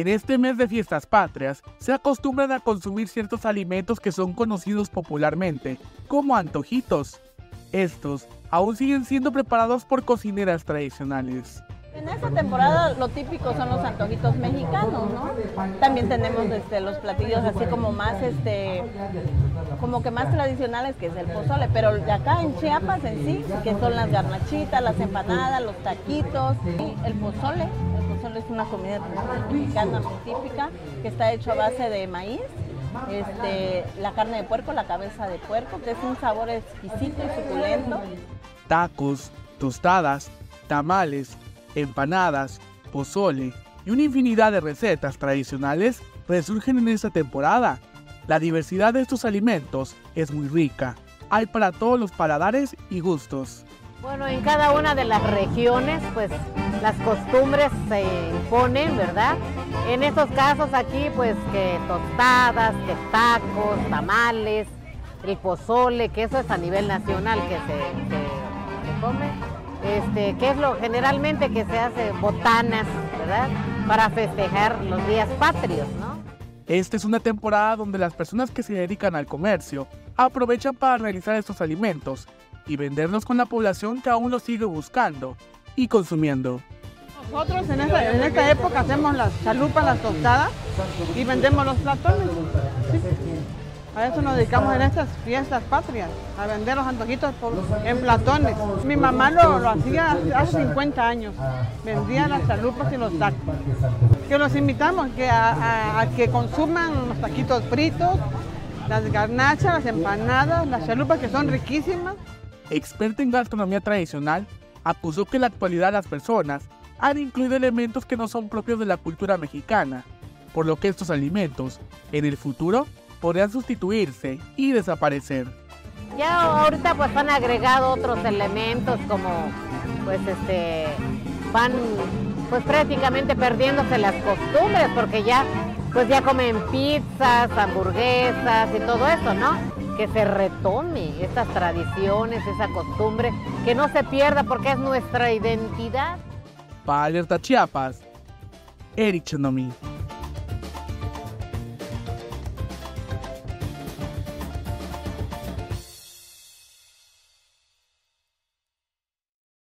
En este mes de fiestas patrias se acostumbran a consumir ciertos alimentos que son conocidos popularmente como antojitos. Estos aún siguen siendo preparados por cocineras tradicionales. En esta temporada lo típico son los antojitos mexicanos, ¿no? También tenemos este, los platillos así como más, este, como que más tradicionales que es el pozole, pero acá en Chiapas en sí, que son las garnachitas, las empanadas, los taquitos, y el pozole. Pozole es una comida mexicana muy típica que está hecho a base de maíz este, la carne de puerco, la cabeza de puerco, que es un sabor exquisito y suculento. Tacos, tostadas, tamales, empanadas, pozole y una infinidad de recetas tradicionales resurgen en esta temporada. La diversidad de estos alimentos es muy rica. Hay para todos los paladares y gustos. Bueno, en cada una de las regiones, pues las costumbres se imponen, ¿verdad? En estos casos aquí, pues que tostadas, que tacos, tamales, el pozole, que eso es a nivel nacional que se, come. Este, que es lo generalmente que se hace botanas, ¿verdad? Para festejar los días patrios, ¿no? Esta es una temporada donde las personas que se dedican al comercio aprovechan para realizar estos alimentos y venderlos con la población que aún los sigue buscando y consumiendo. Nosotros en esta, época hacemos las chalupas, las tostadas y vendemos los platones. A eso nos dedicamos en estas fiestas patrias, a vender los antojitos en platones. Mi mamá lo, hacía hace 50 años, vendía las chalupas y los tacos. Que los invitamos que a, a que consuman los taquitos fritos, las garnachas, las empanadas, las chalupas que son riquísimas experta en gastronomía tradicional, acusó que en la actualidad las personas han incluido elementos que no son propios de la cultura mexicana, por lo que estos alimentos, en el futuro, podrían sustituirse y desaparecer. Ya ahorita pues han agregado otros elementos como pues este van pues prácticamente perdiéndose las costumbres porque ya pues ya comen pizzas, hamburguesas y todo eso, ¿no? Que se retome estas tradiciones, esa costumbre, que no se pierda porque es nuestra identidad. Para Alerta Chiapas, Eric Chenomi.